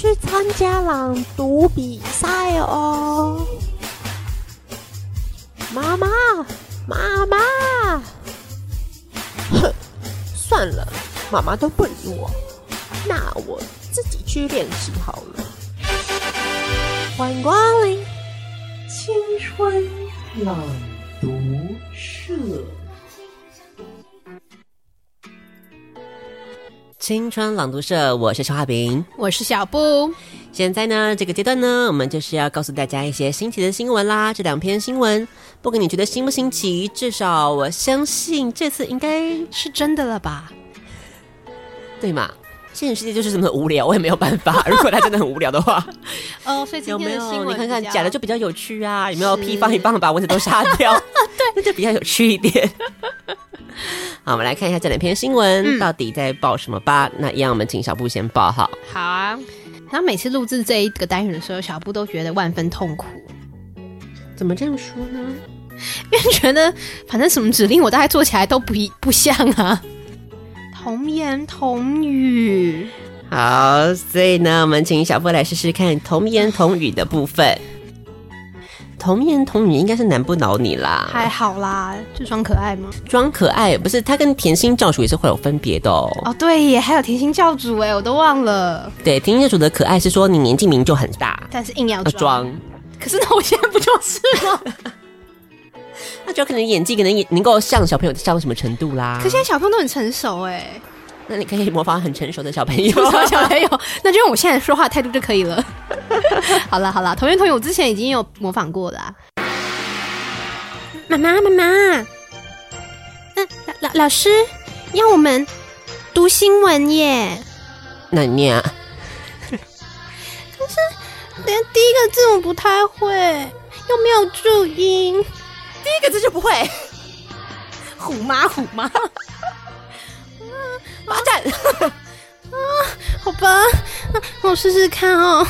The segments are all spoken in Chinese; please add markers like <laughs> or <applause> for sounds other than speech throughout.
去参加朗读比赛哦，妈妈，妈妈，哼，算了，妈妈都不理我，那我自己去练习好了。欢迎光临青春朗读社。青春朗读社，我是肖化饼，我是小布。现在呢，这个阶段呢，我们就是要告诉大家一些新奇的新闻啦。这两篇新闻，不管你觉得新不新奇，至少我相信这次应该是真的了吧？对嘛？现实世界就是这么无聊，我也没有办法。<laughs> 如果他真的很无聊的话，哦，所以今天的新闻有没有？你看看假的就比较有趣啊？有没有屁放一棒把蚊子都杀掉？<laughs> 对，那就比较有趣一点。好，我们来看一下这两篇新闻到底在报什么吧。嗯、那一样，我们请小布先报好。好啊。然后每次录制这一个单元的时候，小布都觉得万分痛苦。怎么这样说呢？因为觉得反正什么指令我大概做起来都不一不像啊。童言童语。<laughs> 好，所以呢，我们请小布来试试看童言童语的部分。童言童语应该是难不倒你啦，还好啦，就装可爱吗？装可爱不是，他跟甜心教主也是会有分别的哦。哦，对耶，还有甜心教主哎，我都忘了。对，甜心教主的可爱是说你年纪明明就很大，但是硬要装。装可是那我现在不就是吗？<laughs> 那就可能演技可能也能够像小朋友像到什么程度啦。可现在小朋友都很成熟哎。那你可以模仿很成熟的小朋友，<laughs> 小朋友，那就用我现在说话态度就可以了。好 <laughs> 了好了，同学同学我之前已经有模仿过了。妈妈妈妈，嗯，老老老师要我们读新闻耶。那你念啊？可是连第一个字我不太会，又没有注音，第一个字就不会。虎妈虎妈。发展 <laughs> 啊，好吧，那我试试看哦。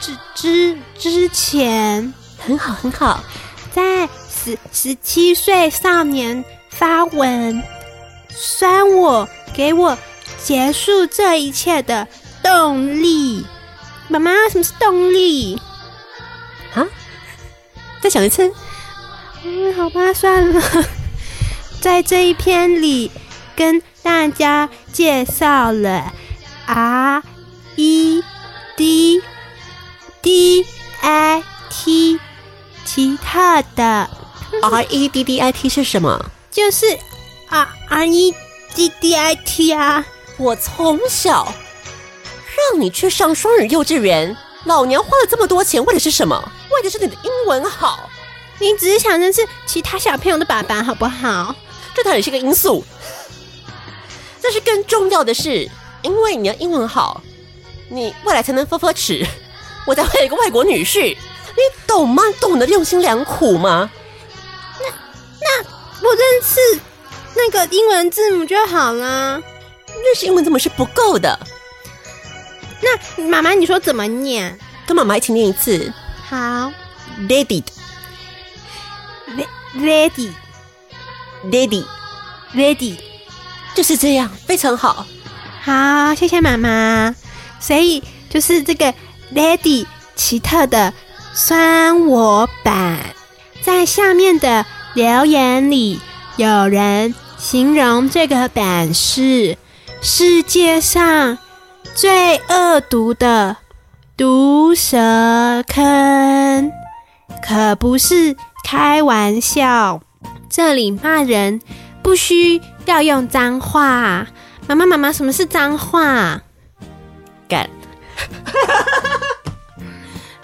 之之之前很好很好，在十十七岁少年发文酸我，给我结束这一切的动力。妈妈，什么是动力？啊？再讲一次。嗯，好吧，算了。<laughs> 在这一篇里跟。大家介绍了 R E D D I T，其他的 R E D D I T 是什么？就是 R R E D D I T 啊！我从小让你去上双语幼稚园，老娘花了这么多钱，为的是什么？为的是你的英文好。你只是想认识其他小朋友的爸爸，好不好？这当然是个因素。但是更重要的是，因为你要英文好，你未来才能 ㄈㄈ 齿，<laughs> 我才会有一个外国女婿，你懂吗？懂得用心良苦吗？那那我认识那个英文字母就好了。认识英文字母是不够的。那妈妈，你说怎么念？跟妈妈一起念一次。好，Ready，Ready，Ready，Ready。就是这样，非常好，好，谢谢妈妈。所以就是这个 Lady 奇特的酸我版，在下面的留言里，有人形容这个版是世界上最恶毒的毒蛇坑，可不是开玩笑。这里骂人不需。要用脏话。妈妈妈妈，什么是脏话？干。<laughs>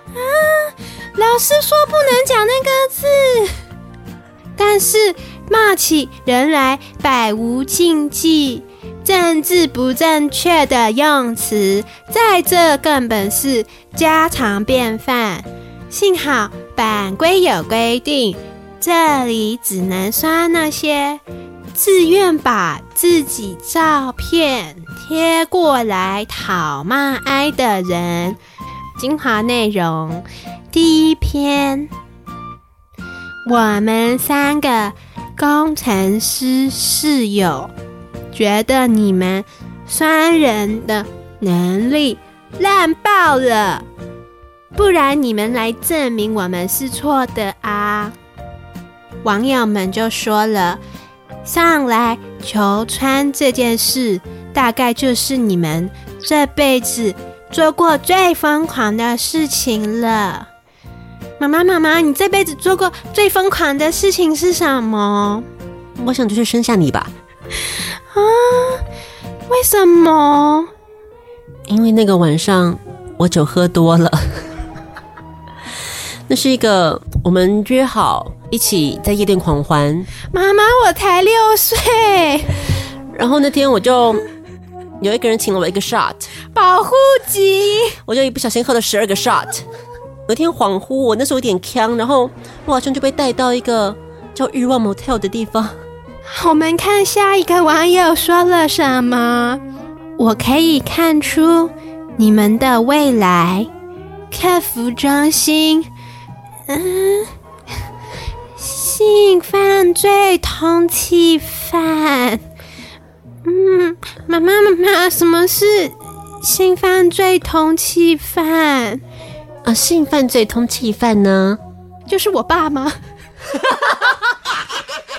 啊！老师说不能讲那个字，但是骂起人来百无禁忌，政治不正确的用词，在这根本是家常便饭。幸好版规有规定，这里只能刷那些自愿把自己照片贴过来讨骂挨的人。精华内容：第一篇，我们三个工程师室友觉得你们酸人的能力烂爆了，不然你们来证明我们是错的啊！网友们就说了，上来求穿这件事，大概就是你们这辈子。做过最疯狂的事情了，妈妈妈妈，你这辈子做过最疯狂的事情是什么？我想就是生下你吧。啊？为什么？因为那个晚上我酒喝多了。那是一个我们约好一起在夜店狂欢。妈妈，我才六岁。然后那天我就。有一个人请了我一个 shot，保护级，我就一不小心喝了十二个 shot。有一天恍惚，我那时候有点呛，然后我好像就被带到一个叫欲望 motel 的地方。我们看下一个网友说了什么。我可以看出你们的未来，客服中心，嗯，性犯罪通缉犯。嗯，妈妈妈妈，什么是性犯罪通缉犯？啊，性犯罪通缉犯呢？就是我爸吗？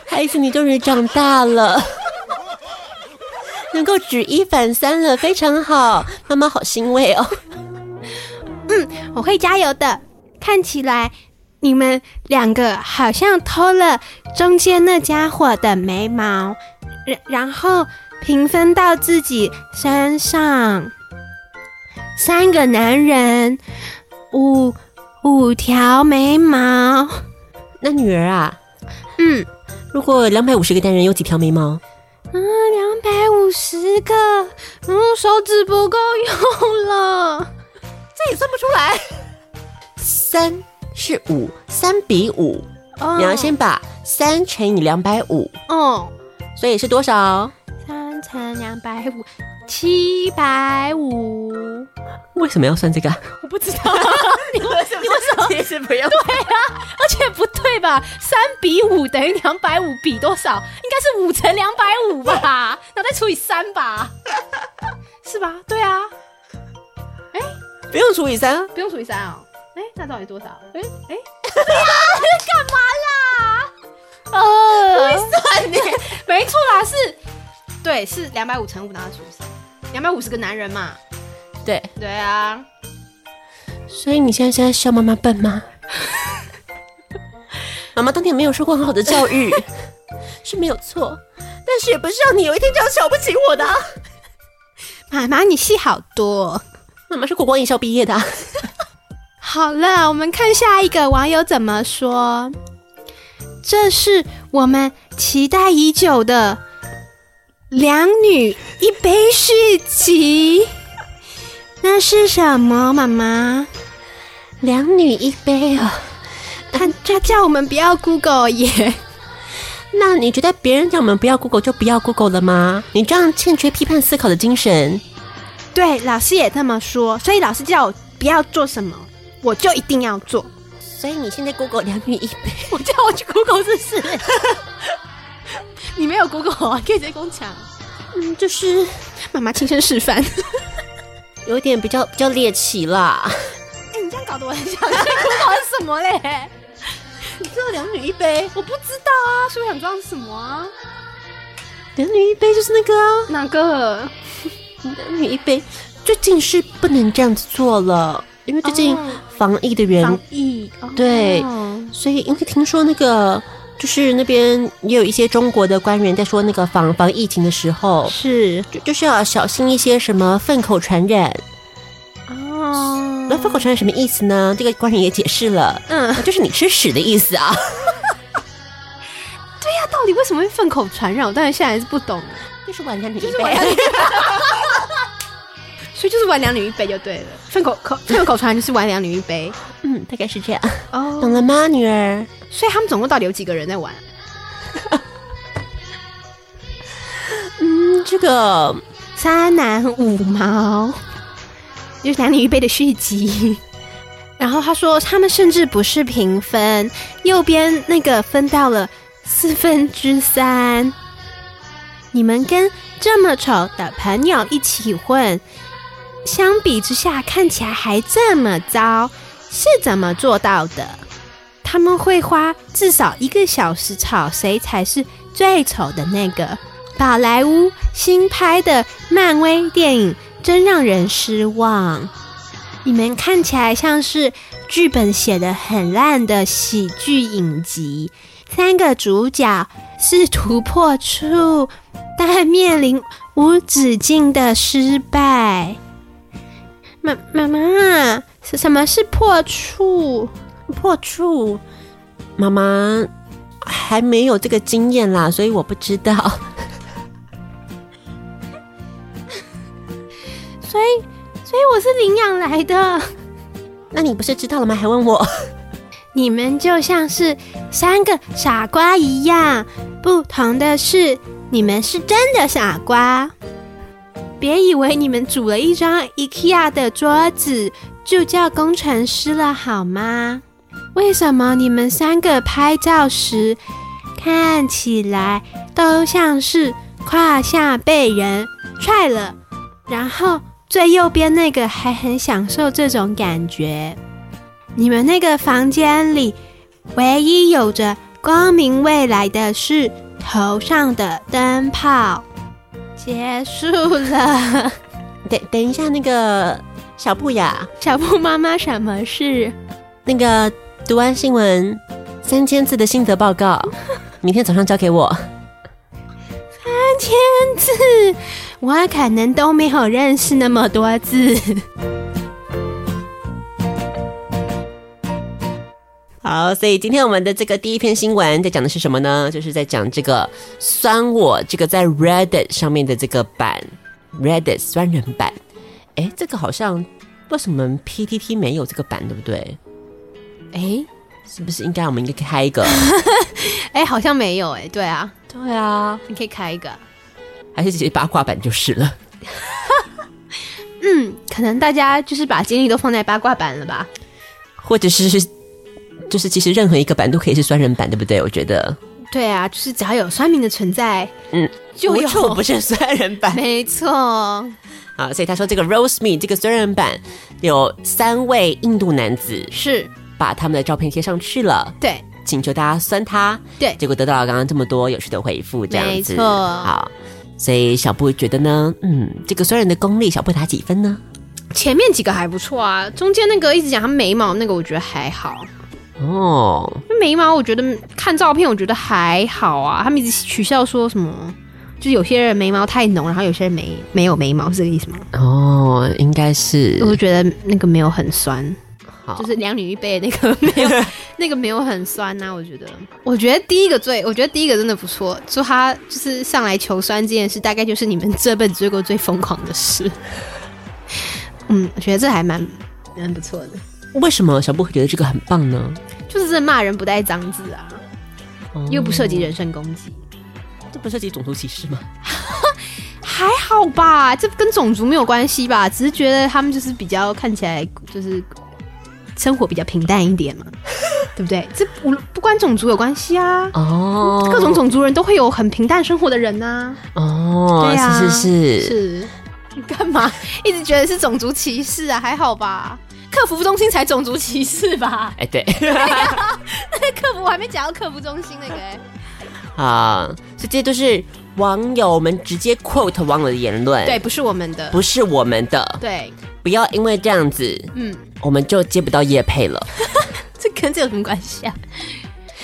孩子，你终于长大了，能够举一反三了，非常好，妈妈好欣慰哦。嗯，我会加油的。看起来你们两个好像偷了中间那家伙的眉毛，然然后。平分到自己身上，三个男人，五五条眉毛。那女儿啊，嗯，如果两百五十个单人有几条眉毛？嗯，两百五十个，嗯，手指不够用了，<laughs> 这也算不出来。三是五，三比五，哦，你要先把三乘以两百五，哦，所以是多少？三乘两百五，七百五。为什么要算这个？我不知道。<laughs> 你为什么？你为什么？其实不用。对啊，而且不对吧？三比五等于两百五比多少？应该是五乘两百五吧？然后再除以三吧？<laughs> 是吧？对啊。哎，不用除以三，不用除以三哦。哎，那到底多少？哎哎，<laughs> 对呀，你干嘛啦？呃，<laughs> 会算你？没错啦，是。对，是两百五乘五，然后除以三，两百五十个男人嘛。对对啊，所以你现在是在笑妈妈笨吗？<laughs> 妈妈当年没有受过很好的教育，是没有错，但是也不是让你有一天这样瞧不起我的。妈妈，你戏好多。妈妈是国光艺校毕业的。好了，我们看下一个网友怎么说。这是我们期待已久的。两女一杯续集，那是什么？妈妈，两女一杯哦！他他叫我们不要 Google 耶。那你觉得别人叫我们不要 Google 就不要 Google 了吗？你这样欠缺批判思考的精神。对，老师也这么说，所以老师叫我不要做什么，我就一定要做。所以你现在 Google 两女一杯，<laughs> 我叫我去 Google 试试。<laughs> 你没有 Google 啊？可以直接跟我讲。嗯，就是妈妈亲身示范，<laughs> 有点比较比较猎奇啦。哎、欸，你这样搞得我很想去 Google 是什么嘞？你知道两女一杯？我不知道啊，是不是想知道是什么啊？两女一杯就是那个啊？哪个？两女一杯，最近是不能这样子做了，因为最近防疫的原因。防疫。对，哦、所以因为听说那个。就是那边也有一些中国的官员在说，那个防防疫情的时候，是就就是要小心一些什么粪口传染。哦，那粪口传染什么意思呢？这个官员也解释了，嗯，就是你吃屎的意思啊。<laughs> 对呀、啊，到底为什么会粪口传染？我当然现在还是不懂。<laughs> 就是玩两女一杯，所以就是玩两女一杯就对了。顺口口顺口传就是玩两女一杯，嗯，大概是这样。哦，懂了吗，女儿？所以他们总共到底有几个人在玩？<laughs> 嗯，这个三男五毛，就是两女一杯的续集。<laughs> 然后他说，他们甚至不是平分，右边那个分到了四分之三。你们跟这么丑的朋友一起混，相比之下看起来还这么糟，是怎么做到的？他们会花至少一个小时吵谁才是最丑的那个。宝莱坞新拍的漫威电影真让人失望。你们看起来像是剧本写得很烂的喜剧影集，三个主角试图破处。但面临无止境的失败。妈妈妈，是什么是破处？破处，妈妈还没有这个经验啦，所以我不知道。<laughs> 所以，所以我是领养来的。那你不是知道了吗？还问我？你们就像是三个傻瓜一样，不同的是。你们是真的傻瓜！别以为你们组了一张 IKEA 的桌子就叫工程师了好吗？为什么你们三个拍照时看起来都像是胯下被人踹了？然后最右边那个还很享受这种感觉。你们那个房间里唯一有着光明未来的是。头上的灯泡结束了。<laughs> 等等一下，那个小布呀，小布妈妈，什么事？那个读完新闻三千字的心得报告，<laughs> 明天早上交给我。三千字，我可能都没有认识那么多字。好，所以今天我们的这个第一篇新闻在讲的是什么呢？就是在讲这个酸我这个在 Reddit 上面的这个版，Reddit 酸人版。哎，这个好像为什么 PTT 没有这个版，对不对？哎，是不是应该我们应该开一个？<laughs> 哎，好像没有哎，对啊，对啊，你可以开一个，还是直接八卦版就是了。<laughs> 嗯，可能大家就是把精力都放在八卦版了吧，或者是。就是其实任何一个版都可以是酸人版，对不对？我觉得，对啊，就是只要有酸民的存在，嗯，就有错不是酸人版，没错。啊，所以他说这个 Roast Me 这个酸人版有三位印度男子是把他们的照片贴上去了，对，请求大家酸他，对，结果得到了刚刚这么多有趣的回复，这样子，没错。好，所以小布觉得呢，嗯，这个酸人的功力，小布打几分呢？前面几个还不错啊，中间那个一直讲他眉毛那个，我觉得还好。哦，眉毛我觉得看照片我觉得还好啊，他们一直取笑说什么，就是有些人眉毛太浓，然后有些人没没有眉毛，是这个意思吗？哦，应该是，我觉得那个没有很酸，就是两女一杯的那个没有，<laughs> 那个没有很酸呐、啊。我觉得，我觉得第一个最，我觉得第一个真的不错，说他就是上来求酸这件事，大概就是你们这辈子做过最疯狂的事。嗯，我觉得这还蛮蛮不错的。为什么小布会觉得这个很棒呢？就是这骂人不带脏字啊，哦、又不涉及人身攻击，这不涉及种族歧视吗？<laughs> 还好吧，这跟种族没有关系吧？只是觉得他们就是比较看起来就是生活比较平淡一点嘛，<laughs> 对不对？这不不关种族有关系啊。哦，各种种族人都会有很平淡生活的人呐、啊。哦，对啊，是是是是，你干嘛一直觉得是种族歧视啊？还好吧。客服中心才种族歧视吧？哎，对，<laughs> 那个客服我还没讲到客服中心那个哎。啊，这些都是网友们直接 quote 网友的言论，对，不是我们的，不是我们的，对，不要因为这样子，嗯，我们就接不到业配了。<laughs> 这跟这有什么关系啊？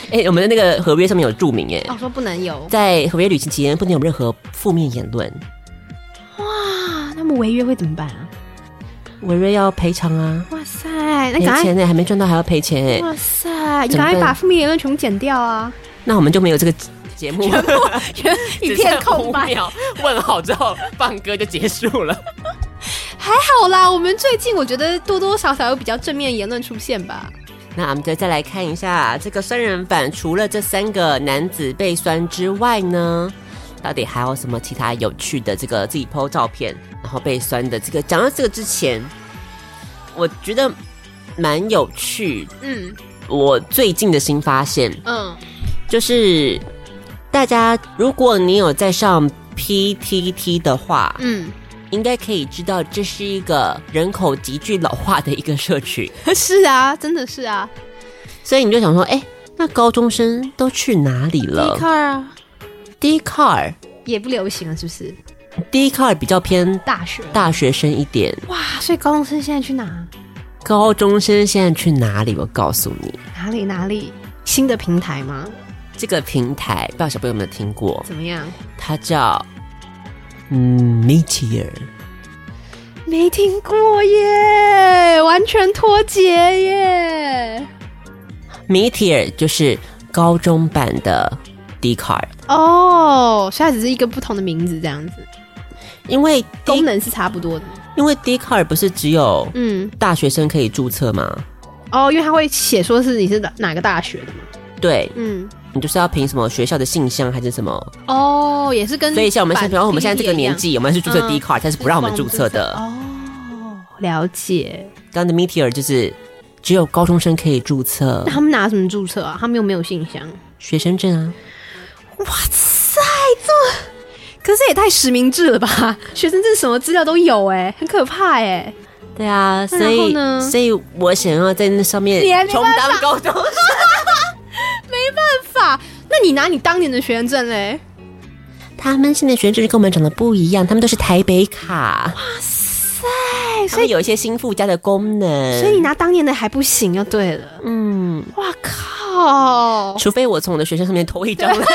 哎、欸，我们的那个合约上面有注明，哎，哦，说不能有，在合约履行期间不能有任何负面言论。哇，那么违约会怎么办啊？违约要赔偿啊！哇塞，那赔钱呢？还没赚到还要赔钱哎！哇塞，你赶快把负面言论全部剪掉啊！那我们就没有这个节目，全 <laughs> 一片空白。问好之后放歌就结束了。<laughs> 还好啦，我们最近我觉得多多少少有比较正面言论出现吧。那我们就再来看一下这个酸人版，除了这三个男子被酸之外呢，到底还有什么其他有趣的这个自己 po 照片，然后被酸的这个？讲到这个之前，我觉得蛮有趣。嗯，我最近的新发现，嗯，就是大家如果你有在上 PTT 的话，嗯。应该可以知道，这是一个人口急剧老化的一个社区。是啊，真的是啊。所以你就想说，哎，那高中生都去哪里了啊，Dcard 也不流行了，是不是？Dcard 比较偏大学大学生一点。哇，所以高中生现在去哪？高中生现在去哪里？我告诉你，哪里哪里？新的平台吗？这个平台不知道小朋友有没有听过？怎么样？它叫。嗯，Meteor 没听过耶，完全脱节耶。Meteor 就是高中版的 Dcard 哦，现在只是一个不同的名字这样子，因为功能是差不多的。因为 Dcard 不是只有嗯大学生可以注册吗？哦，因为他会写说是你是哪哪个大学的嘛。对，嗯。你就是要凭什么学校的信箱还是什么？哦，也是跟所以像我们现在，比方我们现在这个年纪，我们是注册 Dcard，但是不让我们注册的。哦，了解。刚刚的 Meteor 就是只有高中生可以注册。那他们拿什么注册啊？他们又没有信箱、学生证啊？哇塞，这可是也太实名制了吧？<laughs> 学生证什么资料都有，哎，很可怕哎。对啊，所以所以我想要在那上面充当高中生。<laughs> 没办法，那你拿你当年的学生证嘞？他们现在学生证跟我们长得不一样，他们都是台北卡。哇塞，所以有一些新附加的功能，所以你拿当年的还不行，就对了。嗯，哇靠！除非我从我的学生上面偷一张 <laughs> 来，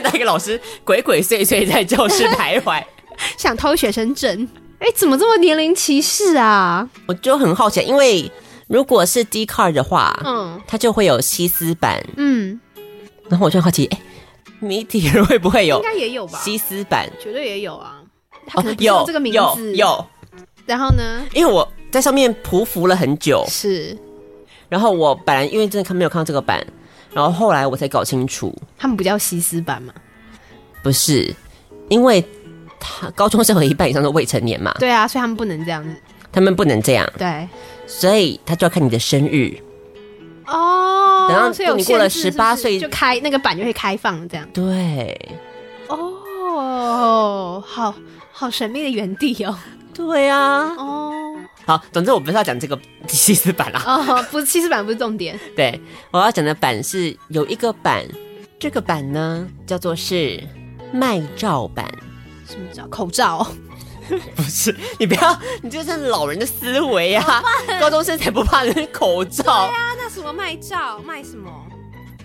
看到一个老师鬼鬼祟祟在教室徘徊，<laughs> 想偷学生证。哎，怎么这么年龄歧视啊？我就很好奇，因为。如果是 Dcard 的话，嗯，它就会有西斯版，嗯，然后我就好奇，哎，Meteor 会不会有？应该也有吧，西斯版绝对也有啊，他可能有这个名字，哦、有，有，然后呢？因为我在上面匍匐了很久，是，然后我本来因为真的看没有看到这个版，然后后来我才搞清楚，他们不叫西斯版吗？不是，因为他高中生有一半以上都未成年嘛，对啊，所以他们不能这样。子，他们不能这样，对。所以他就要看你的生日。哦，然后等你过了十八岁，就开那个版就会开放，这样。对。哦，好好神秘的原地哦。对啊，哦，好，总之我不是要讲这个 <laughs> 西斯版啦。哦，不是西斯版，不是重点。<laughs> 对，我要讲的版是有一个版，这个版呢叫做是卖照版。什么叫口罩？<laughs> 不是，你不要，你这是老人的思维啊！高中生才不怕人口罩。对啊，那什么卖照卖什么？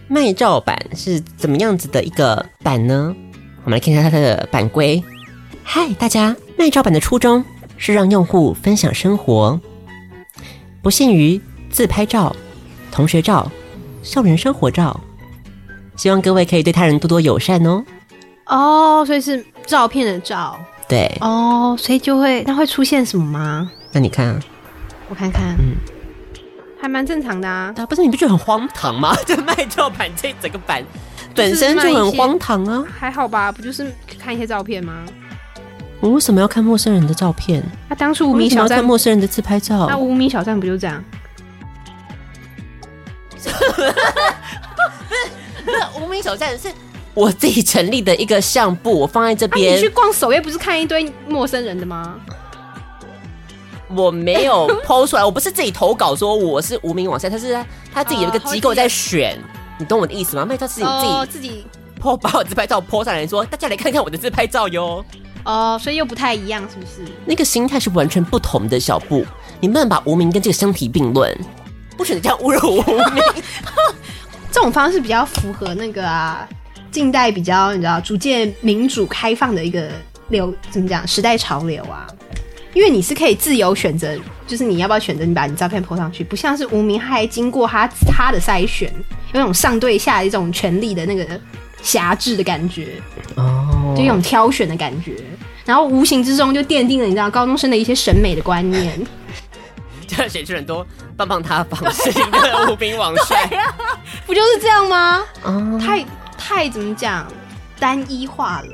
卖照版是怎么样子的一个版呢？我们来看一下它的版规。嗨，大家，卖照版的初衷是让用户分享生活，不限于自拍照、同学照、校园生活照，希望各位可以对他人多多友善哦。哦，所以是照片的照。对哦，所以就会那会出现什么吗？那你看啊，我看看，嗯，还蛮正常的啊。不是你不觉得很荒唐吗？<laughs> 这卖照版这整个版本身就很荒唐啊。还好吧，不就是看一些照片吗？我为什么要看陌生人的照片？他当初无名小站看陌生人的自拍照，那无名小站不就这样？不是，无名小站是。我自己成立的一个相簿，我放在这边。啊、你去逛首页不是看一堆陌生人的吗？我没有 <laughs> PO 出来，我不是自己投稿说我是无名网站，他是他自己有一个机构在选，呃、你懂我的意思吗？卖照是你自己、呃、自己 PO 把我自拍照 PO 上来说，大家来看看我的自拍照哟。哦、呃，所以又不太一样，是不是？那个心态是完全不同的小布，你不能把无名跟这个相提并论。不准这样侮辱无名。<laughs> 这种方式比较符合那个啊，近代比较你知道逐渐民主开放的一个流，怎么讲时代潮流啊？因为你是可以自由选择，就是你要不要选择你把你照片 po 上去，不像是无名，他还经过他他的筛选，有种上对下的一种权力的那个辖制的感觉哦，就一种挑选的感觉，然后无形之中就奠定了你知道高中生的一些审美的观念，<laughs> 就写出很多棒棒糖方式的无名王帅，<laughs> 啊，不就是这样吗？哦，太太怎么讲单一化了，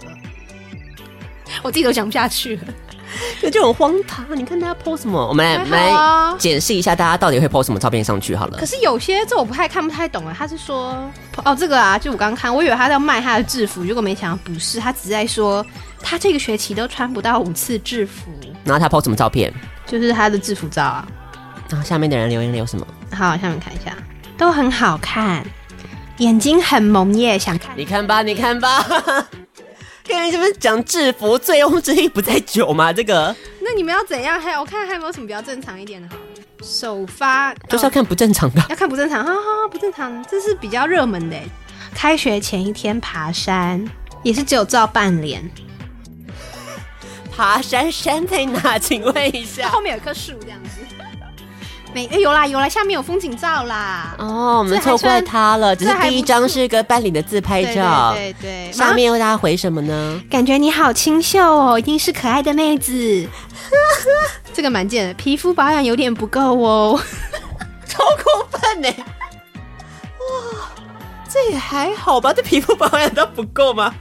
我自己都讲不下去了。<laughs> 就就很荒唐，你看大家 po 什么？我们来、啊、来解释一下，大家到底会 po 什么照片上去好了。可是有些这我不太看不太懂啊。他是说哦，这个啊，就我刚刚看，我以为他在卖他的制服，结果没想到不是，他只是在说他这个学期都穿不到五次制服。然后他 po 什么照片？就是他的制服照啊。然后下面的人留言留什么？好，下面看一下，都很好看，眼睛很萌耶，想看。你看吧，你看吧。跟你们讲制服，醉翁之意不在酒嘛？这个，那你们要怎样？还有我看还有没有什么比较正常一点的？好了，首发就是要看不正常的，要看不正常，哈哈，不正常，这是比较热门的。开学前一天爬山，也是只有照半脸。爬山山在哪？请问一下，后面有一棵树，这样子。没，哎、欸，有啦有啦，下面有风景照啦。哦，我们错怪他了，只是第一张是个班里的自拍照。对对，上面大家回什么呢？感觉你好清秀哦，一定是可爱的妹子。<laughs> 这个蛮贱的，皮肤保养有点不够哦，<laughs> 超过分呢。哇，这也还好吧？这皮肤保养都不够吗？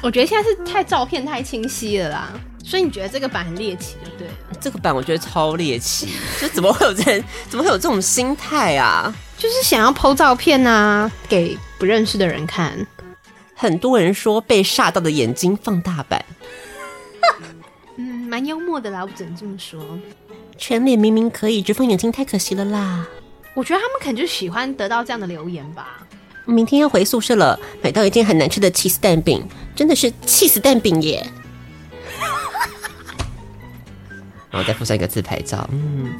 我觉得现在是太照片太清晰了啦。所以你觉得这个版很猎奇，对不对？这个版我觉得超猎奇，就怎么会有人，<laughs> 怎么会有这种心态啊？就是想要 po 照片啊，给不认识的人看。很多人说被吓到的眼睛放大版，<laughs> 嗯，蛮幽默的啦，我只能这么说。全脸明明可以，只放眼睛太可惜了啦。我觉得他们可能就喜欢得到这样的留言吧。明天要回宿舍了，买到一件很难吃的起司蛋饼，真的是 cheese 蛋饼耶！然后再附上一个自拍照，嗯，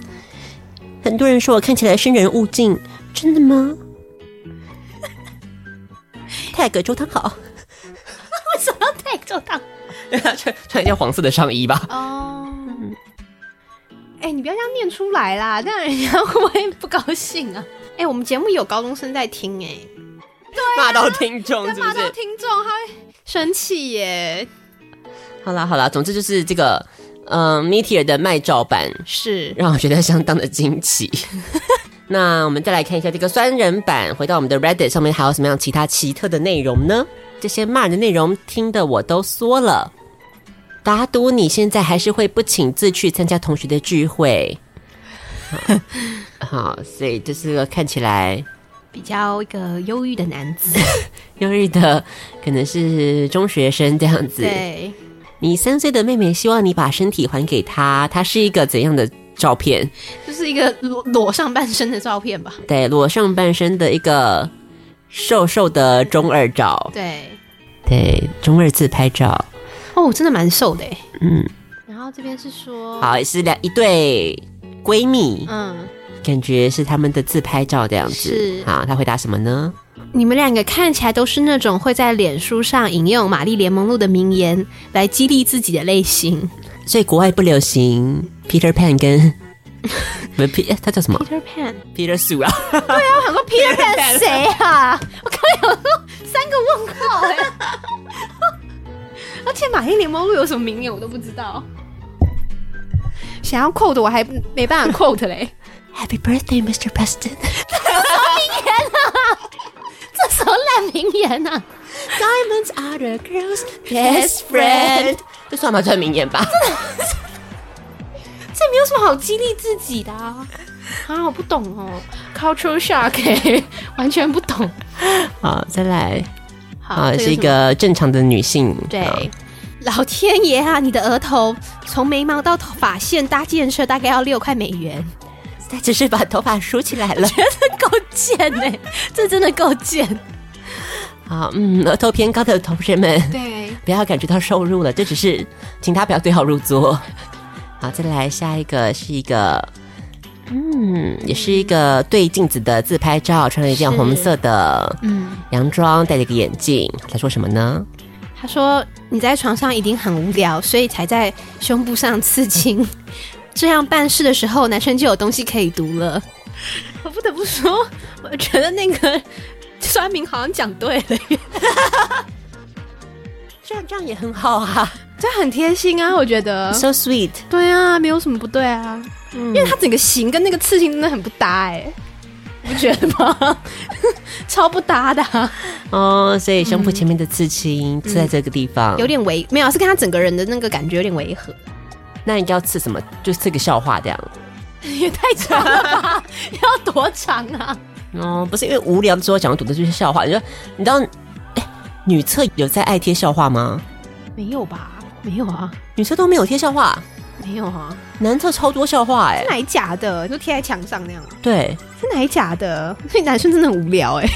很多人说我看起来生人勿近，真的吗？<laughs> tag 周汤好，为什么要 tag 周汤？因为他穿穿一件黄色的上衣吧。哦，哎、欸，你不要这样念出来啦，这样人家会不会不高兴啊？<laughs> 哎、欸，我们节目有高中生在听、欸，哎，对、啊，骂到听众是不是？骂到听众，他会生气耶。好啦好啦，总之就是这个。嗯，Meteor 的卖照版是让我觉得相当的惊奇。<laughs> 那我们再来看一下这个酸人版，回到我们的 Reddit 上面还有什么样其他奇特的内容呢？这些骂人的内容听的我都缩了。打赌你现在还是会不请自去参加同学的聚会。<laughs> 好，好，所以这是个看起来比较一个忧郁的男子，<laughs> 忧郁的可能是中学生这样子。对。你三岁的妹妹希望你把身体还给她，她是一个怎样的照片？就是一个裸裸上半身的照片吧？对，裸上半身的一个瘦瘦的中二照。对，对，中二自拍照。哦，真的蛮瘦的。嗯。然后这边是说，好，也是两一对闺蜜。嗯。感觉是他们的自拍照这样子。是。好，他回答什么呢？你们两个看起来都是那种会在脸书上引用玛丽莲梦露的名言来激励自己的类型，所以国外不流行 Peter Pan 跟 <laughs> 不 P，他叫什么？Peter Pan，Peter Sue 啊？对啊，我想说 <laughs> Peter Pan 谁啊？我刚刚有说三个问号哎，而且玛丽莲梦露有什么名言我都不知道，想要 quote 我还没办法 quote 嘞。<laughs> Happy birthday, Mr. Preston。名言啊，这 <laughs> 什么烂名言啊？Diamonds are the girls' best friend。这算不？算名言吧。<laughs> 这没有什么好激励自己的啊！啊，我不懂哦，Culture shock，<laughs> 完全不懂。好，再来。好，好是一个正常的女性。对，老天爷啊，你的额头从眉毛到头发线搭建设大概要六块美元。他只是把头发梳起来了，<laughs> 觉得够贱呢，这真的够贱。好，嗯，额头偏高的同学们，对，不要感觉到受辱了，这只是请他不要对号入座。好，再来下一个是一个，嗯，也是一个对镜子的自拍照，穿了一件红色的嗯洋装，戴了一个眼镜。他说什么呢？他说你在床上一定很无聊，所以才在胸部上刺青。这样办事的时候，男生就有东西可以读了。<laughs> 我不得不说，我觉得那个酸民好像讲对了耶。<laughs> 这样这样也很好啊，这很贴心啊，我觉得。So sweet。对啊，没有什么不对啊。嗯，因为他整个型跟那个刺青真的很不搭哎，你不觉得吗？<laughs> 超不搭的。哦，所以胸部前面的刺青刺在这个地方，有点违，没有，是跟他整个人的那个感觉有点违和。那你就要吃什么？就刺个笑话这样。<laughs> 也太长了吧？<laughs> 要多长啊？哦，不是，因为无聊的时候讲的读的就是笑话。你说，你知道，哎，女厕有在爱贴笑话吗？没有吧？没有啊，女厕都没有贴笑话。没有啊，男厕超多笑话哎、欸，是哪一假的？就贴在墙上那样。对，是哪一假的？所以男生真的很无聊哎、欸。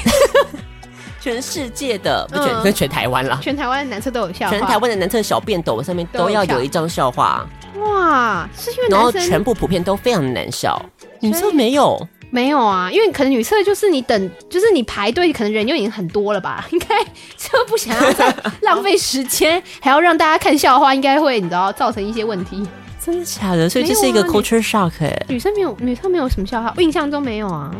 <laughs> 全世界的不全，全台湾啦，全台湾的男厕都有笑话。全台湾的男厕小便斗上面都要有一张笑话。哇，是因为男生然后全部普遍都非常的难笑，女厕没有。没有啊，因为可能女厕就是你等，就是你排队，可能人就已经很多了吧？<laughs> 应该就不想要再浪费时间，还要让大家看笑话，应该会你知道造成一些问题。真的假的？所以这是一个 culture shock 哎、欸。女生没有，女生没有什么笑话，我印象中没有啊。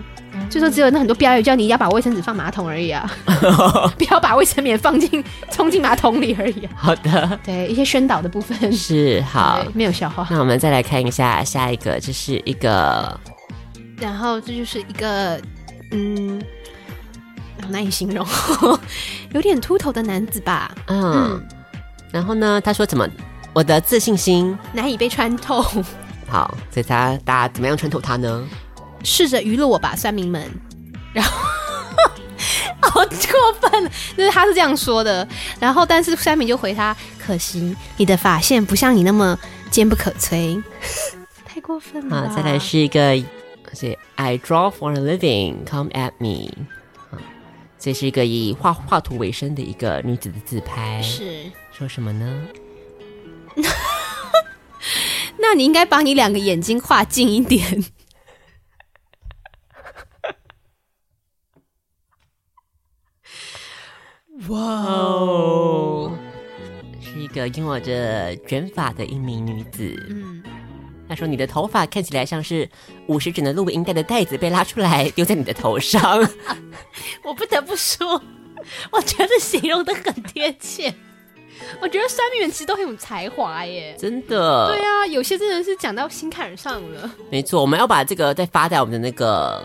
就说只有那很多标语叫你要把卫生纸放马桶而已啊，<laughs> 不要把卫生棉放进冲进马桶里而已、啊。好的，对一些宣导的部分是好，没有笑话。那我们再来看一下下一个，这是一个。然后这就是一个嗯，难以形容，<laughs> 有点秃头的男子吧。嗯，嗯，然后呢，他说怎么我的自信心难以被穿透？好，所以他大家怎么样穿透他呢？试着娱乐我吧，酸民们。然后 <laughs> 好过分，就是他是这样说的。然后，但是酸民就回他：可惜你的发线不像你那么坚不可摧，<laughs> 太过分了。啊，再来是一个。是 I draw for a living, come at me。这是一个以画画图为生的一个女子的自拍。是说什么呢？<laughs> 那你应该把你两个眼睛画近一点。哇哦，是一个拥有着卷发的一名女子。嗯。她说：“你的头发看起来像是五十卷的录音带的袋子被拉出来丢在你的头上。<laughs> ”我不得不说，<laughs> 我觉得形容的很贴切。我觉得酸民们其实都很有才华耶，真的。对啊，有些真的是讲到心坎上了。没错，我们要把这个再发在我们的那个。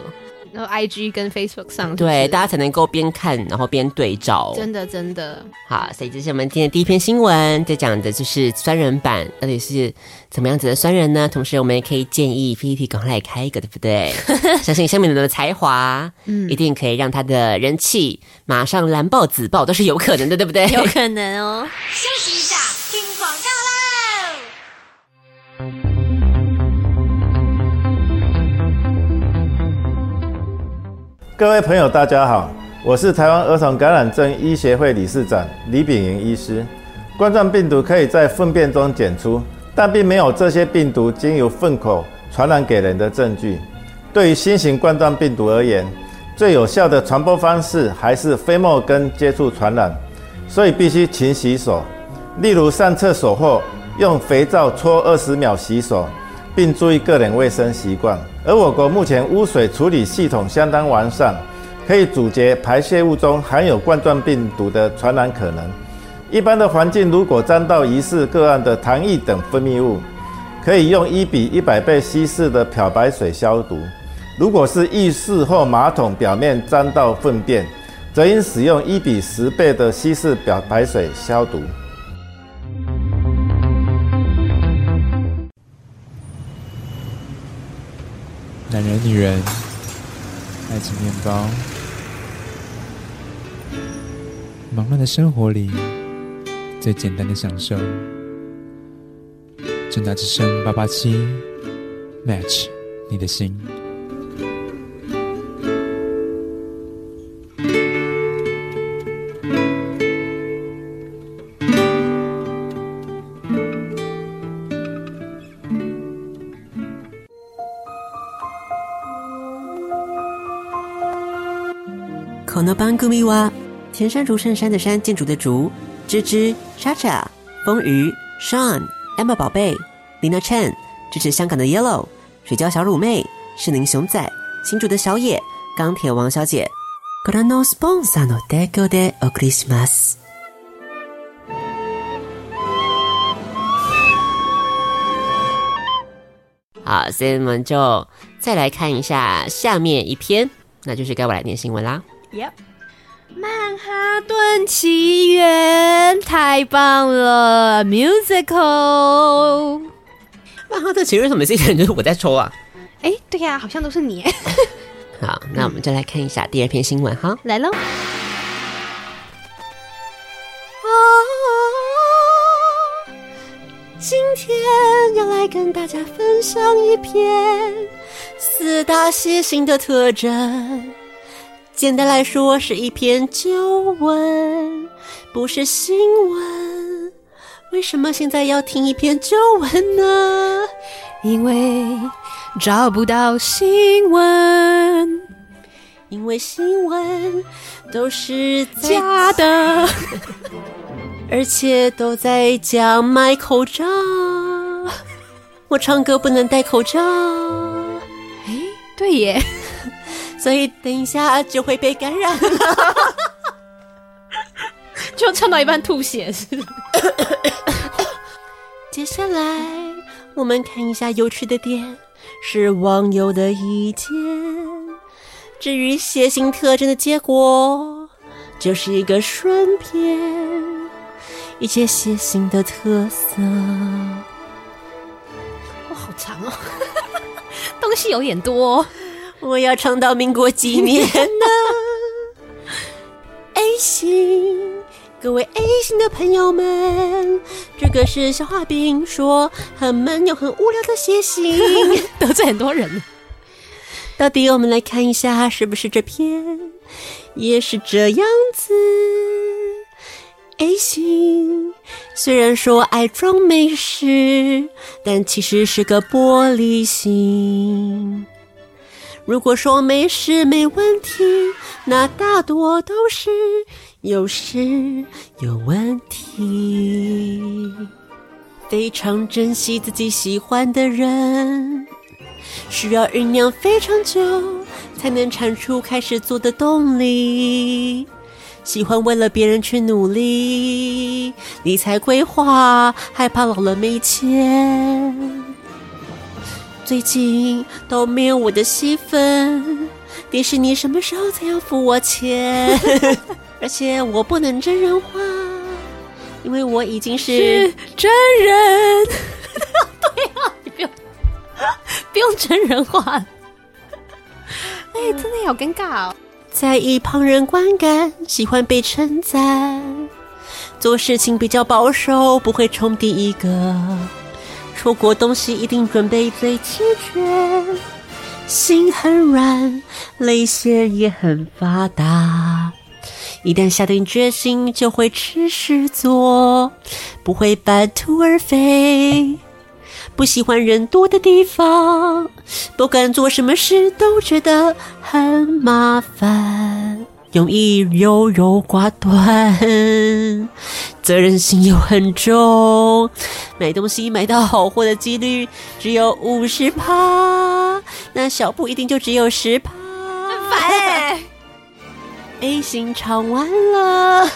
然后 I G 跟 Facebook 上是是，对，大家才能够边看然后边对照。真的真的好，所以这是我们今天的第一篇新闻，在讲的就是酸人版到底是怎么样子的酸人呢？同时，我们也可以建议 P P T 赶快来开一个，对不对？<laughs> 相信下面的才华，嗯，一定可以让他的人气马上蓝爆紫爆，都是有可能的，对不对？有可能哦。休息一下，各位朋友，大家好，我是台湾儿童感染症医协会理事长李秉莹医师。冠状病毒可以在粪便中检出，但并没有这些病毒经由粪口传染给人的证据。对于新型冠状病毒而言，最有效的传播方式还是飞沫跟接触传染，所以必须勤洗手。例如上厕所后用肥皂搓二十秒洗手。并注意个人卫生习惯。而我国目前污水处理系统相当完善，可以阻截排泄物中含有冠状病毒的传染可能。一般的环境如果沾到疑似个案的痰液等分泌物，可以用一比一百倍稀释的漂白水消毒。如果是浴室或马桶表面沾到粪便，则应使用一比十倍的稀释漂白水消毒。男人、女人，爱情面包。忙乱的生活里，最简单的享受。正大之声八八七，match 你的心。番组は田山竹圣山的山，建筑的竹，芝芝、莎莎、风鱼、Sean、Emma 宝贝、Lina Chen，支持香港的 Yellow、水饺小乳妹、是宁熊仔、新竹的小野、钢铁王小姐。ご覧のスポンサーの提供でお送りします。好，所以我们就再来看一下下面一篇，那就是该我来念新闻啦。 Yep， 曼哈顿奇缘太棒了，musical。曼哈顿奇缘为什么这些人就是我在抽啊？哎，对呀、啊，好像都是你。<laughs> 好，那我们就来看一下第二篇新闻哈。来喽。今天要来跟大家分享一篇四大血型的特征。简单来说，是一篇旧文，不是新闻。为什么现在要听一篇旧文呢？因为找不到新闻，因为新闻都是假的。<laughs> 而且都在讲买口罩，我唱歌不能戴口罩。哎，对耶，所以等一下就会被感染了，就唱到一半吐血是。<coughs> 接下来我们看一下有趣的点，是网友的意见。至于血型特征的结果，就是一个顺篇。一些血型的特色，哇，好长哦，<laughs> 东西有点多。我要唱到民国几年呢？<laughs> A 型，各位 A 型的朋友们，这个是小画饼说很闷又很无聊的写信，<laughs> 得罪很多人。到底我们来看一下，是不是这篇也是这样子？A 型虽然说爱装没事，但其实是个玻璃心。如果说没事没问题，那大多都是有事有问题。非常珍惜自己喜欢的人，需要酝酿非常久，才能产出开始做的动力。喜欢为了别人去努力，理财规划，害怕老了没钱。最近都没有我的戏份，迪士尼什么时候才要付我钱？而且我不能真人化，因为我已经是，是真人。<laughs> 对啊，你不用不用真人化。哎、欸，真的好尴尬哦。在意旁人观感，喜欢被称赞，做事情比较保守，不会冲第一个。出国东西一定准备最齐全，心很软，泪腺也很发达。一旦下定决心，就会持续做，不会半途而废。不喜欢人多的地方，不管做什么事都觉得很麻烦，容易优柔寡断，责任心又很重，买东西买到好货的几率只有五十趴，那小布一定就只有十趴，很烦欸。A 型唱完了。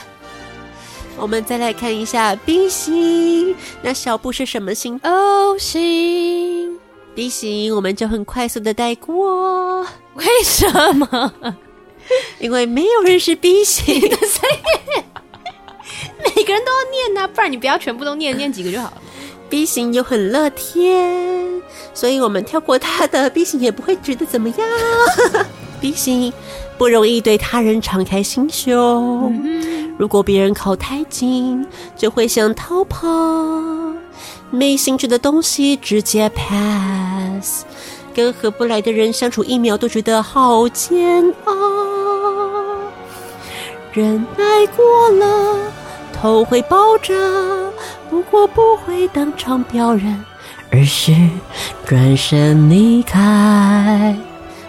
我们再来看一下 B 型，那小布是什么型？O 型。B 型我们就很快速的带过，为什么？<laughs> 因为没有人是 B 型的，所以每个人都要念啊，不然你不要全部都念，念几个就好了。<laughs> B 型又很乐天，所以我们跳过他的 B 型也不会觉得怎么样。<laughs> B 型不容易对他人敞开心胸。嗯如果别人靠太近，就会想逃跑。没兴趣的东西直接 pass，跟合不来的人相处一秒都觉得好煎熬。忍耐过了，头会爆炸，不过不会当场表人，而是转身离开。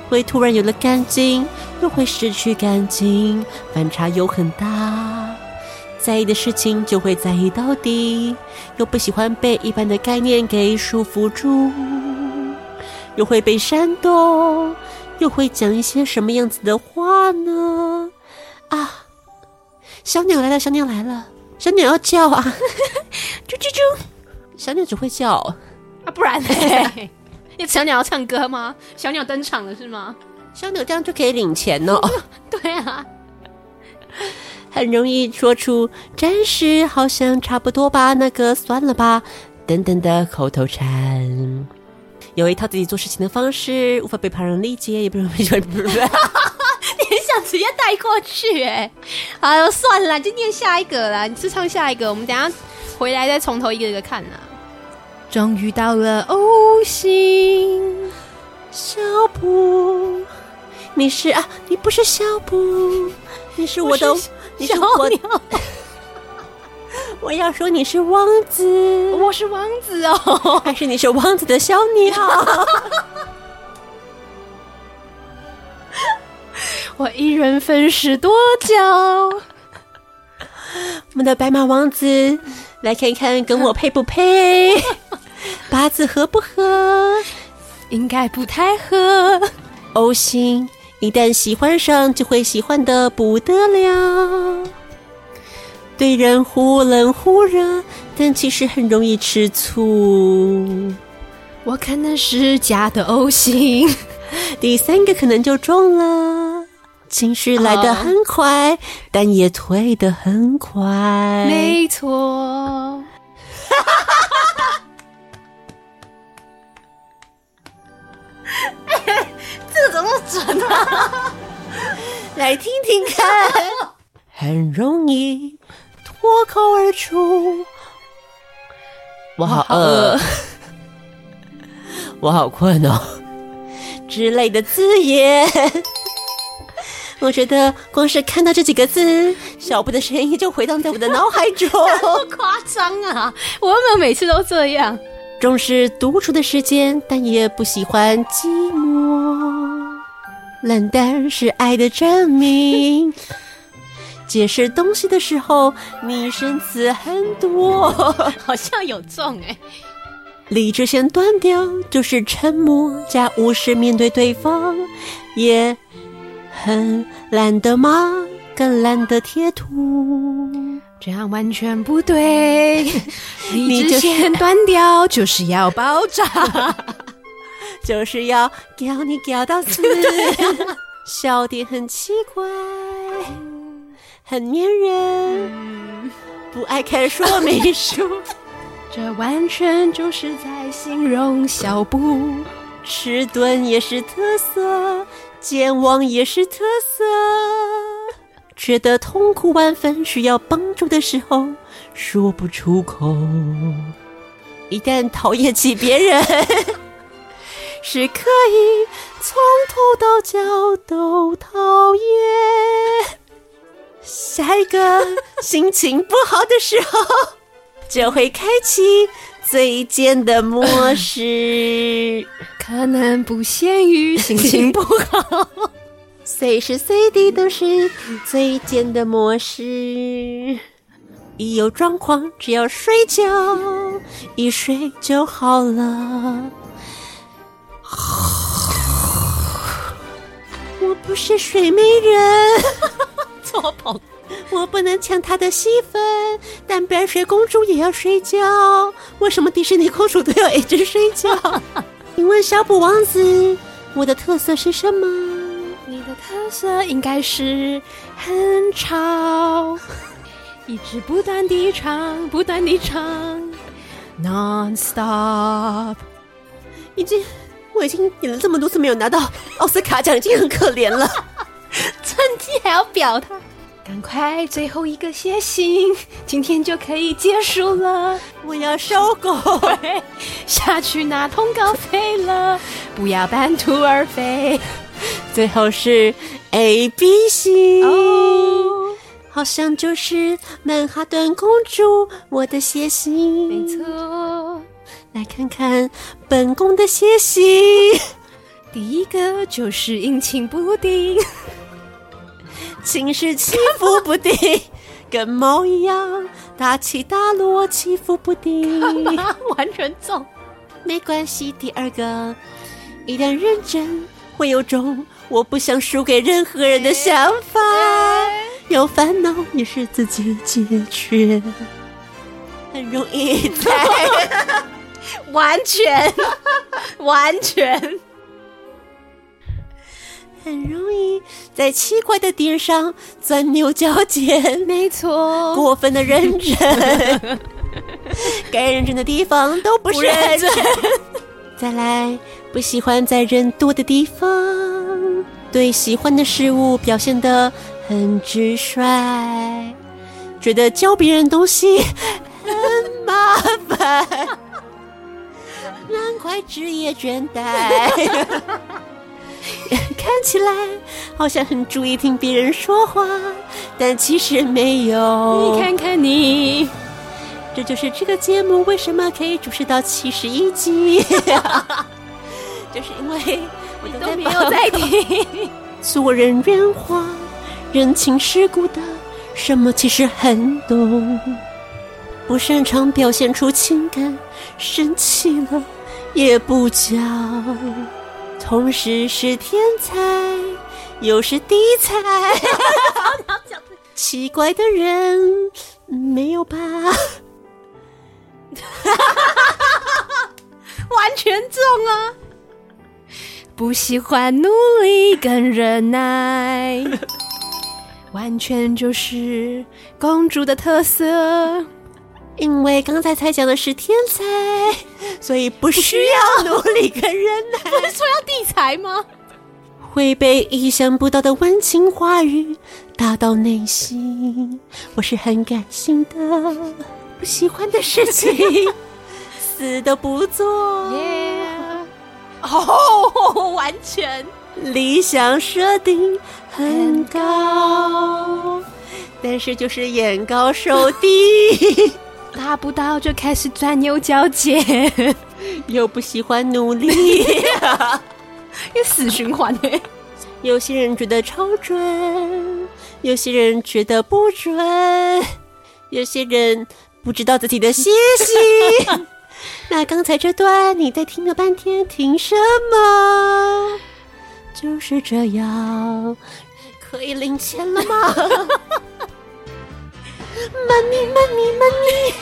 会突然有了干劲，又会失去干劲，反差又很大。在意的事情就会在意到底，又不喜欢被一般的概念给束缚住，又会被煽动，又会讲一些什么样子的话呢？啊，小鸟来了，小鸟来了，小鸟要叫啊！<laughs> 啾啾啾，小鸟只会叫啊，不然呢？<laughs> 小鸟要唱歌吗？小鸟登场了是吗？小鸟这样就可以领钱哦。<laughs> 对啊。很容易说出“暂时好像差不多吧”，那个算了吧等等的口头禅，有一套自己做事情的方式，无法被旁人理解，也不容易被直接带过去哎？哎呦，算了，就念下一个啦。你是唱下一个，我们等下回来再从头一个一个看呐。终于到了 O 型，小布，你是啊？你不是小布，你是我的。你是我的，我要说你是王子，我是王子哦，还是你是王子的小鸟？<laughs> 我一人分饰多角。我们的白马王子，来看看跟我配不配，<laughs> 八字合不合？应该不太合。O 型。一旦喜欢上，就会喜欢的不得了。对人忽冷忽热，但其实很容易吃醋。我可能是假的 O 型，第三个可能就中了。情绪来得很快，哦、但也退得很快。没错。<laughs> 这怎么准啊？来听听看，很容易脱口而出。我好饿，我好 <laughs> 困哦，之类的字眼。我觉得光是看到这几个字，小布的声音就回荡在我的脑海中。<laughs> 好夸张啊！我有没有每次都这样？重视独处的时间，但也不喜欢寂寞。冷淡是爱的证明。<laughs> 解释东西的时候，拟声词很多，<laughs> 好像有中哎。理智线断掉，就是沉默加无视面对对方，也很懒得吗，更懒得贴图。这样完全不对。<laughs> 你之前断掉，就是要爆炸。<laughs> 就是要叫你叫到死，笑点很奇怪，很粘人，不爱看说明书。<laughs> 这完全就是在形容小布，迟钝也是特色，健忘也是特色。觉得痛苦万分，需要帮助的时候说不出口。一旦讨厌起别人。<laughs> 是可以从头到脚都讨厌。下一个心情不好的时候，就会开启最贱的模式。可能不限于心情不好，<laughs> 随时随地都是最贱的模式。一有状况，只要睡觉，一睡就好了。<sighs> 我不是睡美人，<laughs> 错捧，我不能抢她的戏份，但白雪公主也要睡觉。为什么迪士尼公主都要一直睡觉？请问小布王子，我的特色是什么？你的特色应该是很吵，<laughs> 一直不断地唱，不断地唱，non-stop，已经。我已经演了这么多次没有拿到奥斯卡奖，已经很可怜了。<laughs> 趁机还要表他，赶快最后一个写信，今天就可以结束了。我要收工，<laughs> 下去拿通告费了，不要半途而废。最后是 A B C，哦，好像就是曼哈顿公主，我的写信，没错。来看看本宫的写信，<laughs> 第一个就是阴晴不定，情绪起伏不定，<laughs> 跟猫一样大起大落，起伏不定。<laughs> 完全中。没关系，第二个，一旦认真，会有种我不想输给任何人的想法。有烦恼也是自己解决，很容易在 <laughs> 完全完全很容易在奇怪的点上钻牛角尖。没错，过分的认真。<laughs> 该认真的地方都不是认真。再来，不喜欢在人多的地方，对喜欢的事物表现得很直率，觉得教别人东西很麻烦，难怪职业倦怠。<laughs> 看起来好像很注意听别人说话，但其实没有。你看看你。这就是这个节目为什么可以主持到七十一集，<laughs> 就是因为我都没有在听。做人圆滑、人情世故的，什么其实很懂，不擅长表现出情感，生气了也不讲，同时是天才，又是地才，<laughs> 奇怪的人没有吧？<laughs> 完全中啊！不喜欢努力跟忍耐，完全就是公主的特色。因为刚才才讲的是天才，<laughs> 所以不需要努力跟忍耐。<laughs> 不是说要地才吗？会被意想不到的温情话语打到内心，我是很感性的。不喜欢的事情，<laughs> 死都不做。耶！哦，完全理想设定很高，但是就是眼高手低，达不到就开始钻牛角尖，<laughs> 又不喜欢努力，<laughs> 又死循环呢。有些人觉得超准，有些人觉得不准，有些人。不知道自己的习性，<laughs> 那刚才这段你在听了半天，听什么？就是这样，可以领钱了吗？Money, money, money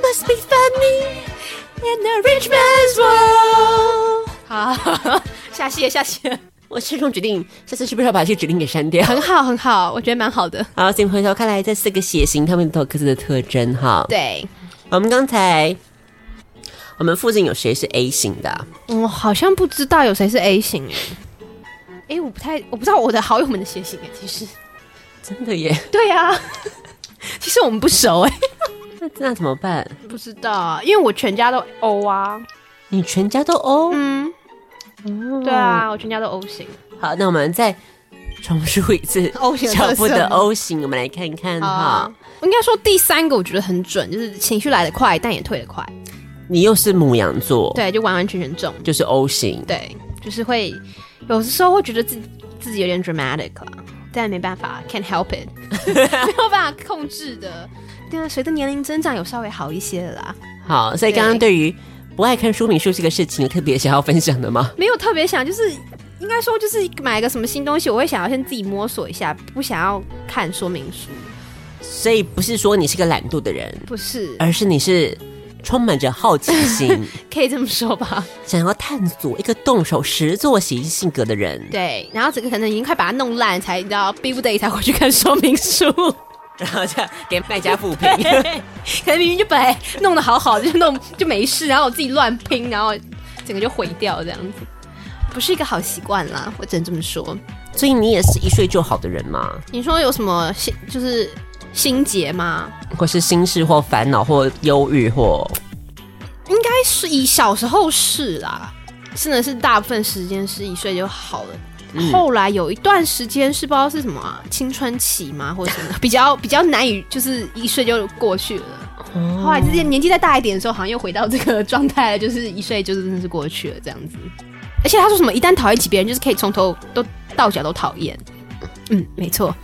must be funny in a rich man's world。好，下线，下线。我慎重决定，下次是不是要把这些指令给删掉？很好，很好，我觉得蛮好的。好，先回头看来这四个血型，他们都有各自的特征哈。对，我们刚才我们附近有谁是 A 型的？我好像不知道有谁是 A 型哎。哎，我不太，我不知道我的好友们的血型哎，其实真的耶。对呀、啊，<laughs> 其实我们不熟哎。<laughs> 那那怎么办？不知道啊，因为我全家都 O 啊。你全家都 O？嗯。哦、对啊，我全家都 O 型。好，那我们再重述一次 <laughs> O 型小布的 O 型，我们来看看哈。我、应该说第三个我觉得很准，就是情绪来得快，但也退得快。你又是母羊座，对，就完完全全中，就是 O 型。对，就是会有的时候会觉得自己自己有点 dramatic 啦，但没办法，can't help it，<laughs> 没有办法控制的。对啊，随着年龄增长，有稍微好一些了啦。好，所以刚刚对于。不爱看说明书这个事情，有特别想要分享的吗？没有特别想，就是应该说，就是买个什么新东西，我会想要先自己摸索一下，不想要看说明书。所以不是说你是个懒惰的人，不是，而是你是充满着好奇心，<laughs> 可以这么说吧？想要探索一个动手实做型性格的人。对，然后整个可能已经快把它弄烂，才你知道逼不得已才回去看说明书。<laughs> 然后这样给卖家复评，<laughs> 可能明明就本来弄得好好的，就弄就没事，然后我自己乱拼，然后整个就毁掉，这样子不是一个好习惯啦。我只能这么说。所以你也是一睡就好的人吗？你说有什么心就是心结吗？或是心事或烦恼或忧郁或？应该是以小时候是啦，真的是大部分时间是一岁就好了。后来有一段时间是不知道是什么、啊、青春期吗，或者什么 <laughs> 比较比较难以，就是一岁就过去了。后来这些年纪再大一点的时候，好像又回到这个状态了，就是一岁就真的是过去了这样子。而且他说什么，一旦讨厌起别人，就是可以从头都到脚都讨厌。嗯，没错，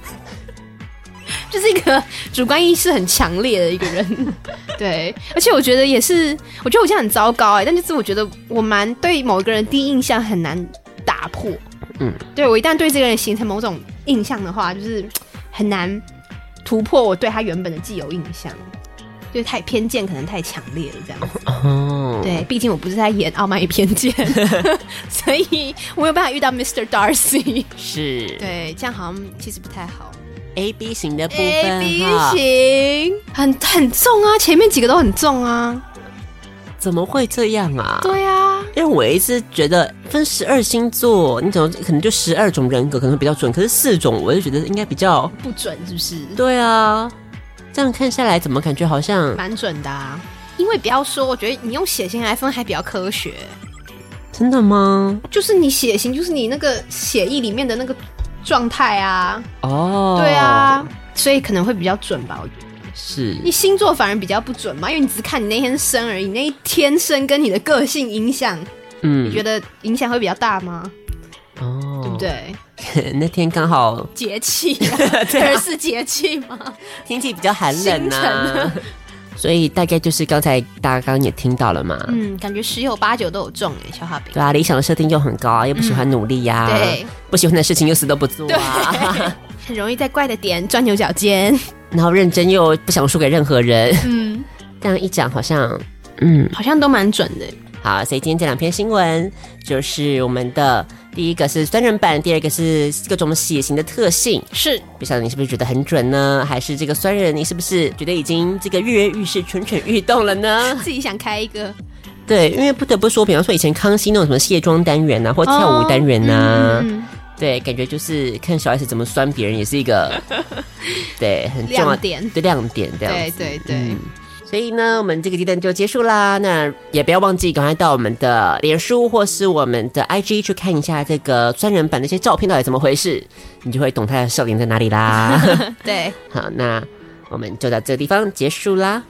就是一个 <laughs> 主观意识很强烈的一个人。<laughs> 对，而且我觉得也是，我觉得我现在很糟糕哎、欸，但就是我觉得我蛮对某一个人第一印象很难打破。嗯，对，我一旦对这个人形成某种印象的话，就是 <tsk> 很难突破我对他原本的既有印象。就是太偏见，可能太强烈了，这样子。哦，对，毕竟我不是在演《傲慢与偏见》，<laughs> 所以我没有办法遇到 Mr. Darcy。是，对，这样好像其实不太好。A B 型的部分，A B 型，很很重啊，前面几个都很重啊。怎么会这样啊？对啊，因为我一直觉得分十二星座，你怎么可能就十二种人格可能比较准，可是四种我就觉得应该比较不准，是不是？对啊。这样看下来，怎么感觉好像蛮准的啊？因为不要说，我觉得你用血型来分还比较科学。真的吗？就是你血型，就是你那个血液里面的那个状态啊。哦，对啊，所以可能会比较准吧？我觉得是。你星座反而比较不准嘛，因为你只是看你那天生而已，你那一天生跟你的个性影响，嗯，你觉得影响会比较大吗？哦，对不对？<laughs> 那天刚好节气，<laughs> 二是节气吗？天气比较寒冷啊，所以大概就是刚才大家刚刚也听到了嘛。嗯，感觉十有八九都有中哎，消化饼。对啊，理想的设定又很高啊，又不喜欢努力呀，对，不喜欢的事情又死都不做啊，<laughs> 很容易在怪的点钻牛角尖，然后认真又不想输给任何人。嗯，这样一讲好像，嗯，好像都蛮准的。好，所以今天这两篇新闻就是我们的。第一个是酸人版，第二个是各种血型的特性。是，不晓得你是不是觉得很准呢？还是这个酸人，你是不是觉得已经这个跃跃欲试、蠢蠢欲动了呢？自己想开一个？对，因为不得不说，比方说以前康熙那种什么卸妆单元啊，或跳舞单元呐、啊，哦嗯、对，感觉就是看小 S 怎么酸别人，也是一个 <laughs> 对很重要的亮点，对亮点这样子。对对对。嗯所以呢，我们这个阶段就结束啦。那也不要忘记，赶快到我们的脸书或是我们的 IG 去看一下这个专人版那些照片到底怎么回事，你就会懂他的笑点在哪里啦。<laughs> 对，好，那我们就到这个地方结束啦。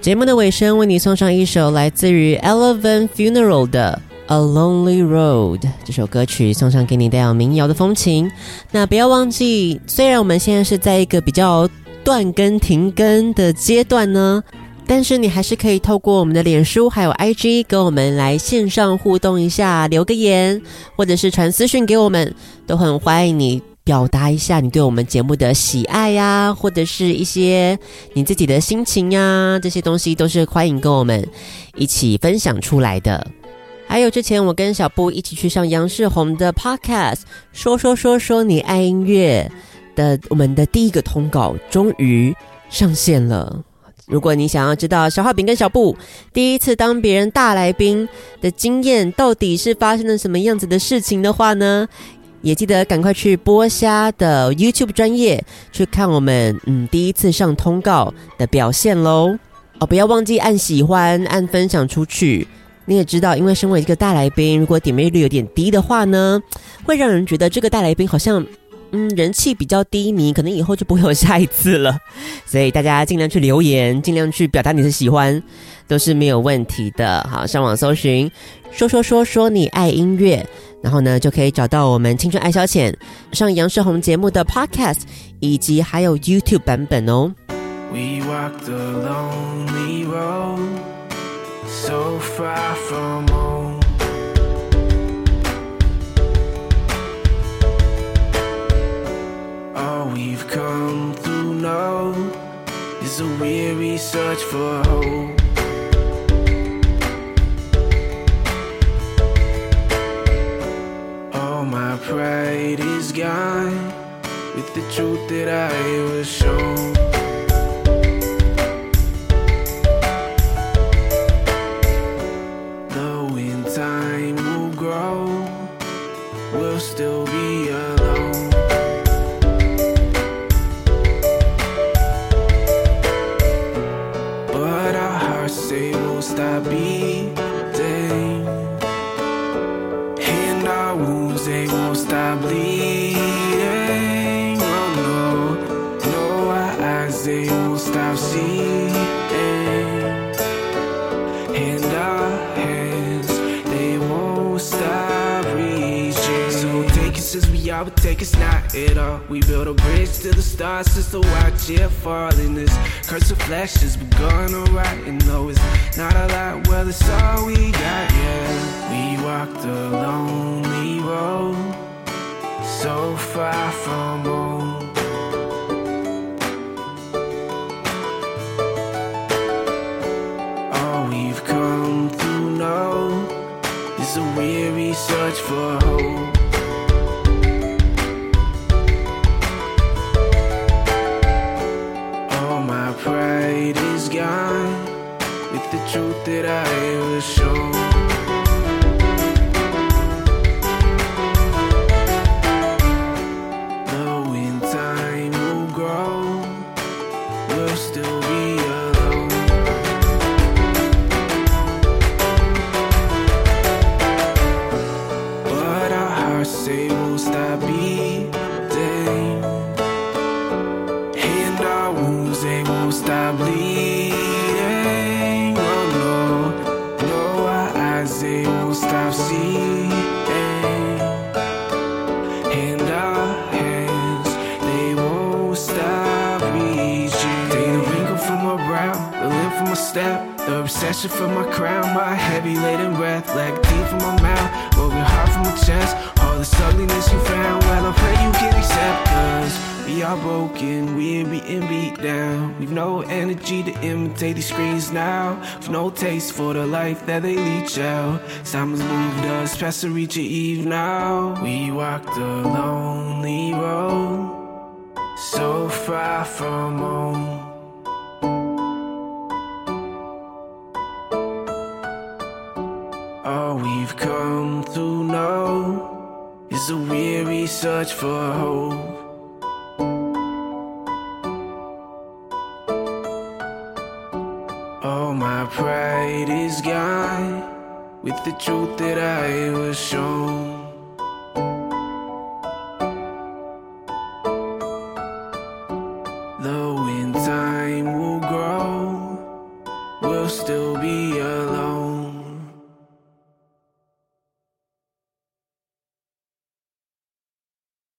节目的尾声，为你送上一首来自于 Eleven Funeral 的《A Lonely Road》这首歌曲，送上给你带有民谣的风情。那不要忘记，虽然我们现在是在一个比较断更停更的阶段呢。但是你还是可以透过我们的脸书还有 IG 跟我们来线上互动一下，留个言，或者是传私讯给我们，都很欢迎你表达一下你对我们节目的喜爱呀，或者是一些你自己的心情呀，这些东西都是欢迎跟我们一起分享出来的。还有之前我跟小布一起去上杨世宏的 Podcast，说说说说你爱音乐的，我们的第一个通告终于上线了。如果你想要知道小画饼跟小布第一次当别人大来宾的经验到底是发生了什么样子的事情的话呢，也记得赶快去播虾的 YouTube 专业去看我们嗯第一次上通告的表现喽哦，不要忘记按喜欢按分享出去。你也知道，因为身为一个大来宾，如果点阅率有点低的话呢，会让人觉得这个大来宾好像。嗯，人气比较低迷，可能以后就不会有下一次了。<laughs> 所以大家尽量去留言，尽量去表达你的喜欢，都是没有问题的。好，上网搜寻，说说说说你爱音乐，然后呢就可以找到我们青春爱消遣上杨世宏节目的 Podcast，以及还有 YouTube 版本哦。We walked a lonely road, so far from All we've come through now is a weary search for hope. All my pride is gone with the truth that I was shown. Though in time will grow, we'll still be We built a bridge to the stars just to watch it fall in this curse of flashes. We're going alright, and though it's not a lot, well, it's all we got, yeah. We walked a lonely road, so far from home. All we've come to know is a weary search for hope. Truth that I was shown. To imitate these screens now. We've no taste for the life that they leech out. Time has moved us past the reach of eve now. We walked a lonely road, so far from home. All we've come to know is a weary search for hope. The truth that I was shown.